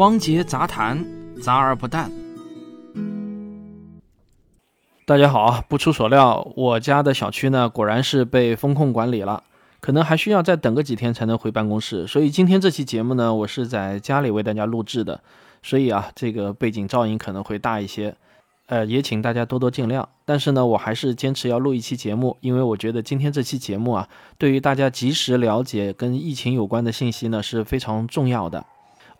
汪杰杂谈，杂而不淡。大家好！不出所料，我家的小区呢，果然是被风控管理了，可能还需要再等个几天才能回办公室。所以今天这期节目呢，我是在家里为大家录制的，所以啊，这个背景噪音可能会大一些，呃，也请大家多多见谅。但是呢，我还是坚持要录一期节目，因为我觉得今天这期节目啊，对于大家及时了解跟疫情有关的信息呢，是非常重要的。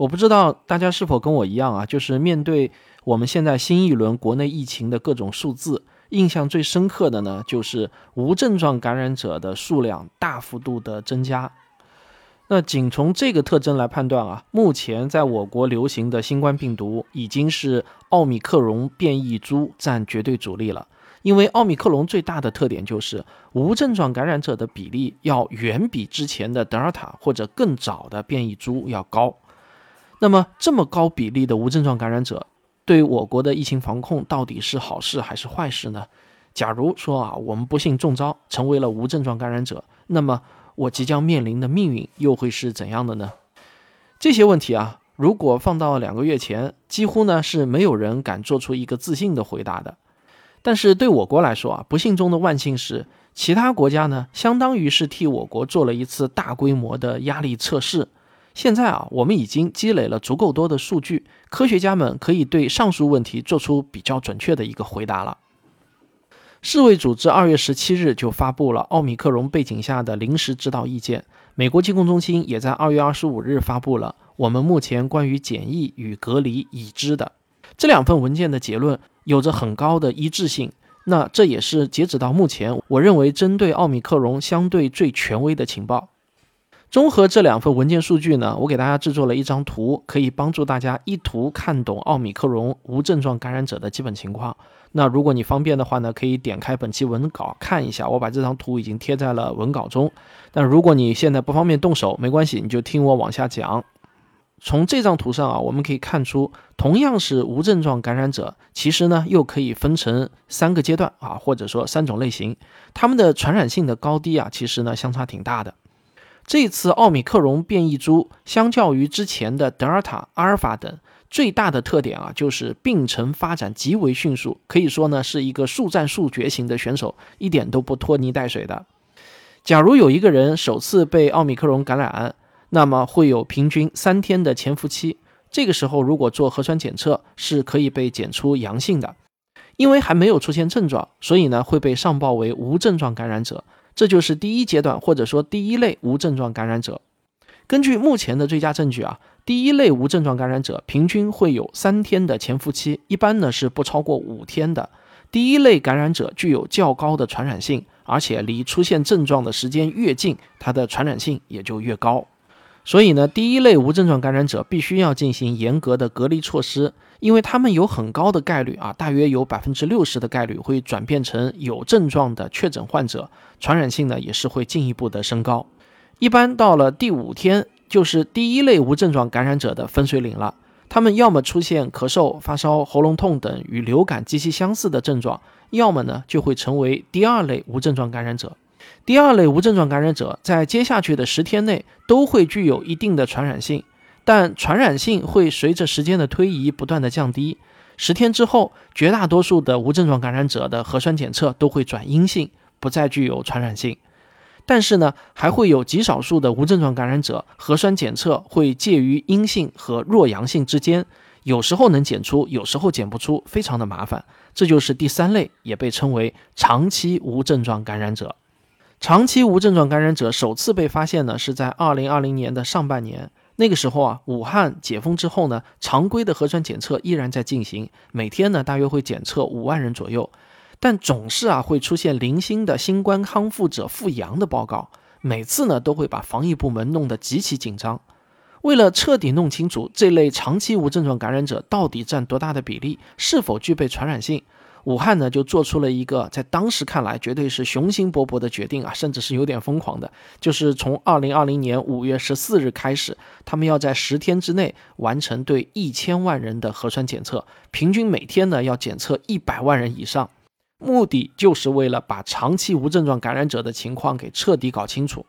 我不知道大家是否跟我一样啊，就是面对我们现在新一轮国内疫情的各种数字，印象最深刻的呢，就是无症状感染者的数量大幅度的增加。那仅从这个特征来判断啊，目前在我国流行的新冠病毒已经是奥密克戎变异株占绝对主力了。因为奥密克戎最大的特点就是无症状感染者的比例要远比之前的德尔塔或者更早的变异株要高。那么，这么高比例的无症状感染者，对我国的疫情防控到底是好事还是坏事呢？假如说啊，我们不幸中招，成为了无症状感染者，那么我即将面临的命运又会是怎样的呢？这些问题啊，如果放到两个月前，几乎呢是没有人敢做出一个自信的回答的。但是对我国来说啊，不幸中的万幸是，其他国家呢，相当于是替我国做了一次大规模的压力测试。现在啊，我们已经积累了足够多的数据，科学家们可以对上述问题做出比较准确的一个回答了。世卫组织二月十七日就发布了奥密克戎背景下的临时指导意见，美国疾控中心也在二月二十五日发布了我们目前关于检疫与隔离已知的这两份文件的结论有着很高的一致性。那这也是截止到目前，我认为针对奥密克戎相对最权威的情报。综合这两份文件数据呢，我给大家制作了一张图，可以帮助大家一图看懂奥密克戎无症状感染者的基本情况。那如果你方便的话呢，可以点开本期文稿看一下，我把这张图已经贴在了文稿中。但如果你现在不方便动手，没关系，你就听我往下讲。从这张图上啊，我们可以看出，同样是无症状感染者，其实呢又可以分成三个阶段啊，或者说三种类型，他们的传染性的高低啊，其实呢相差挺大的。这次奥密克戎变异株相较于之前的德尔塔、阿尔法等，最大的特点啊，就是病程发展极为迅速，可以说呢是一个速战速决型的选手，一点都不拖泥带水的。假如有一个人首次被奥密克戎感染，那么会有平均三天的潜伏期，这个时候如果做核酸检测是可以被检出阳性的，因为还没有出现症状，所以呢会被上报为无症状感染者。这就是第一阶段，或者说第一类无症状感染者。根据目前的最佳证据啊，第一类无症状感染者平均会有三天的潜伏期，一般呢是不超过五天的。第一类感染者具有较高的传染性，而且离出现症状的时间越近，它的传染性也就越高。所以呢，第一类无症状感染者必须要进行严格的隔离措施。因为他们有很高的概率啊，大约有百分之六十的概率会转变成有症状的确诊患者，传染性呢也是会进一步的升高。一般到了第五天，就是第一类无症状感染者的分水岭了。他们要么出现咳嗽、发烧、喉咙痛等与流感极其相似的症状，要么呢就会成为第二类无症状感染者。第二类无症状感染者在接下去的十天内都会具有一定的传染性。但传染性会随着时间的推移不断的降低。十天之后，绝大多数的无症状感染者的核酸检测都会转阴性，不再具有传染性。但是呢，还会有极少数的无症状感染者核酸检测会介于阴性和弱阳性之间，有时候能检出，有时候检不出，非常的麻烦。这就是第三类，也被称为长期无症状感染者。长期无症状感染者首次被发现呢，是在二零二零年的上半年。那个时候啊，武汉解封之后呢，常规的核酸检测依然在进行，每天呢大约会检测五万人左右，但总是啊会出现零星的新冠康复者复阳的报告，每次呢都会把防疫部门弄得极其紧张。为了彻底弄清楚这类长期无症状感染者到底占多大的比例，是否具备传染性。武汉呢，就做出了一个在当时看来绝对是雄心勃勃的决定啊，甚至是有点疯狂的，就是从二零二零年五月十四日开始，他们要在十天之内完成对一千万人的核酸检测，平均每天呢要检测一百万人以上，目的就是为了把长期无症状感染者的情况给彻底搞清楚。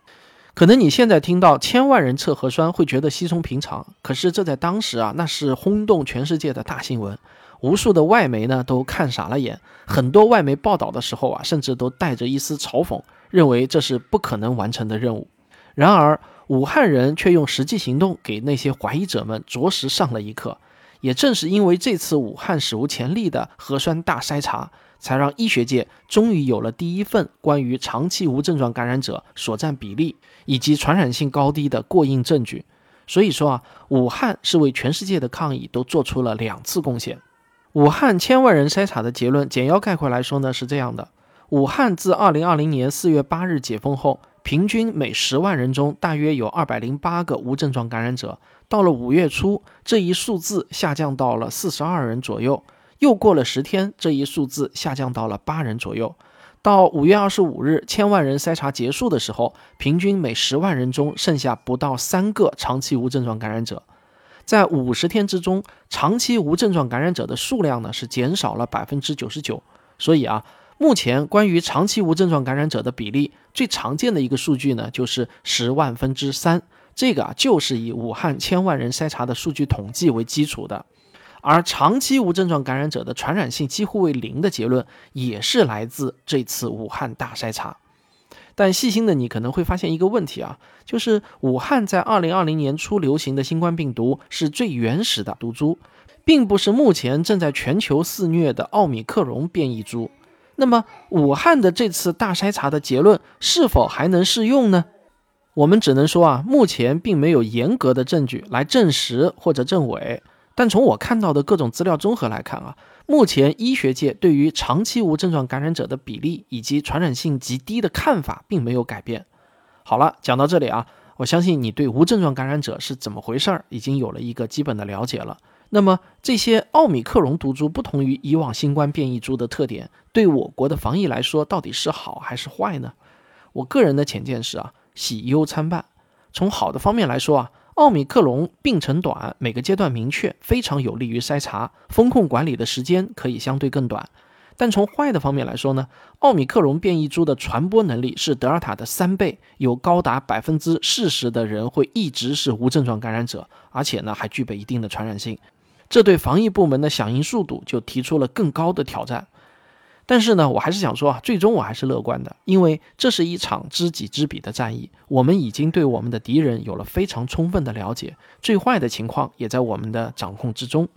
可能你现在听到千万人测核酸会觉得稀松平常，可是这在当时啊，那是轰动全世界的大新闻，无数的外媒呢都看傻了眼，很多外媒报道的时候啊，甚至都带着一丝嘲讽，认为这是不可能完成的任务。然而，武汉人却用实际行动给那些怀疑者们着实上了一课。也正是因为这次武汉史无前例的核酸大筛查。才让医学界终于有了第一份关于长期无症状感染者所占比例以及传染性高低的过硬证据。所以说啊，武汉是为全世界的抗疫都做出了两次贡献。武汉千万人筛查的结论，简要概括来说呢是这样的：武汉自2020年4月8日解封后，平均每十万人中大约有208个无症状感染者。到了五月初，这一数字下降到了42人左右。又过了十天，这一数字下降到了八人左右。到五月二十五日，千万人筛查结束的时候，平均每十万人中剩下不到三个长期无症状感染者。在五十天之中，长期无症状感染者的数量呢是减少了百分之九十九。所以啊，目前关于长期无症状感染者的比例，最常见的一个数据呢就是十万分之三。这个啊就是以武汉千万人筛查的数据统计为基础的。而长期无症状感染者的传染性几乎为零的结论，也是来自这次武汉大筛查。但细心的你可能会发现一个问题啊，就是武汉在二零二零年初流行的新冠病毒是最原始的毒株，并不是目前正在全球肆虐的奥米克戎变异株。那么，武汉的这次大筛查的结论是否还能适用呢？我们只能说啊，目前并没有严格的证据来证实或者证伪。但从我看到的各种资料综合来看啊，目前医学界对于长期无症状感染者的比例以及传染性极低的看法并没有改变。好了，讲到这里啊，我相信你对无症状感染者是怎么回事儿已经有了一个基本的了解了。那么这些奥米克戎毒株不同于以往新冠变异株的特点，对我国的防疫来说到底是好还是坏呢？我个人的浅见是啊，喜忧参半。从好的方面来说啊。奥米克戎病程短，每个阶段明确，非常有利于筛查、风控管理的时间可以相对更短。但从坏的方面来说呢，奥米克戎变异株的传播能力是德尔塔的三倍，有高达百分之四十的人会一直是无症状感染者，而且呢还具备一定的传染性，这对防疫部门的响应速度就提出了更高的挑战。但是呢，我还是想说啊，最终我还是乐观的，因为这是一场知己知彼的战役，我们已经对我们的敌人有了非常充分的了解，最坏的情况也在我们的掌控之中。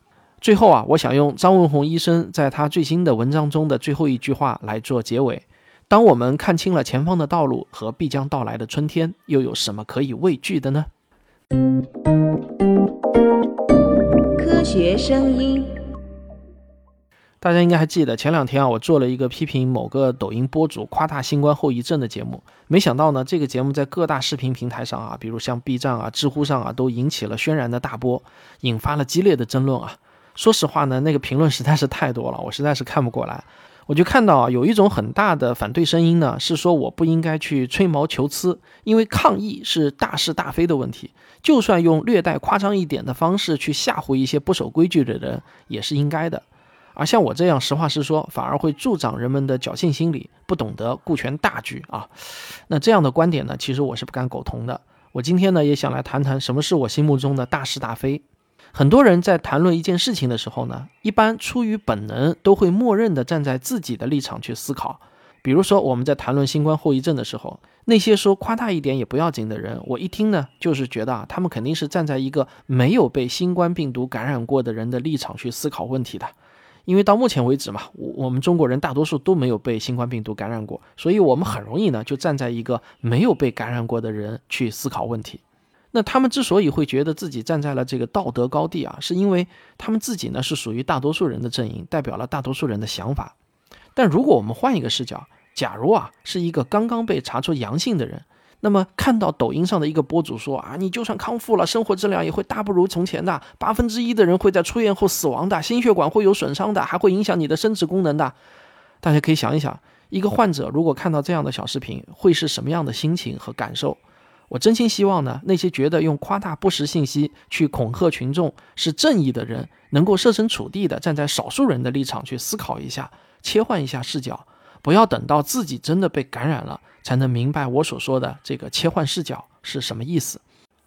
最后啊，我想用张文宏医生在他最新的文章中的最后一句话来做结尾：当我们看清了前方的道路和必将到来的春天，又有什么可以畏惧的呢？科学声音。大家应该还记得前两天啊，我做了一个批评某个抖音博主夸大新冠后遗症的节目。没想到呢，这个节目在各大视频平台上啊，比如像 B 站啊、知乎上啊，都引起了轩然的大波，引发了激烈的争论啊。说实话呢，那个评论实在是太多了，我实在是看不过来。我就看到啊，有一种很大的反对声音呢，是说我不应该去吹毛求疵，因为抗疫是大是大非的问题，就算用略带夸张一点的方式去吓唬一些不守规矩的人，也是应该的。而像我这样实话实说，反而会助长人们的侥幸心理，不懂得顾全大局啊。那这样的观点呢，其实我是不敢苟同的。我今天呢，也想来谈谈什么是我心目中的大是大非。很多人在谈论一件事情的时候呢，一般出于本能，都会默认的站在自己的立场去思考。比如说，我们在谈论新冠后遗症的时候，那些说夸大一点也不要紧的人，我一听呢，就是觉得啊，他们肯定是站在一个没有被新冠病毒感染过的人的立场去思考问题的。因为到目前为止嘛，我我们中国人大多数都没有被新冠病毒感染过，所以我们很容易呢就站在一个没有被感染过的人去思考问题。那他们之所以会觉得自己站在了这个道德高地啊，是因为他们自己呢是属于大多数人的阵营，代表了大多数人的想法。但如果我们换一个视角，假如啊是一个刚刚被查出阳性的人。那么看到抖音上的一个博主说啊，你就算康复了，生活质量也会大不如从前的，八分之一的人会在出院后死亡的，心血管会有损伤的，还会影响你的生殖功能的。大家可以想一想，一个患者如果看到这样的小视频，会是什么样的心情和感受？我真心希望呢，那些觉得用夸大不实信息去恐吓群众是正义的人，能够设身处地的站在少数人的立场去思考一下，切换一下视角，不要等到自己真的被感染了。才能明白我所说的这个切换视角是什么意思。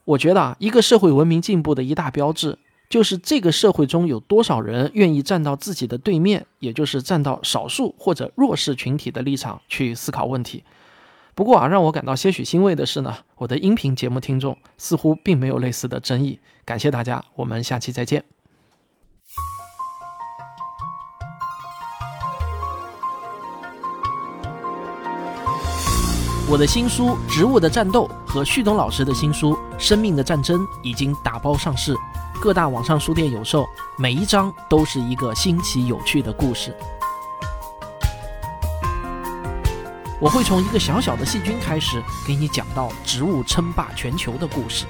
我觉得啊，一个社会文明进步的一大标志，就是这个社会中有多少人愿意站到自己的对面，也就是站到少数或者弱势群体的立场去思考问题。不过啊，让我感到些许欣慰的是呢，我的音频节目听众似乎并没有类似的争议。感谢大家，我们下期再见。我的新书《植物的战斗》和旭东老师的新书《生命的战争》已经打包上市，各大网上书店有售。每一章都是一个新奇有趣的故事。我会从一个小小的细菌开始，给你讲到植物称霸全球的故事。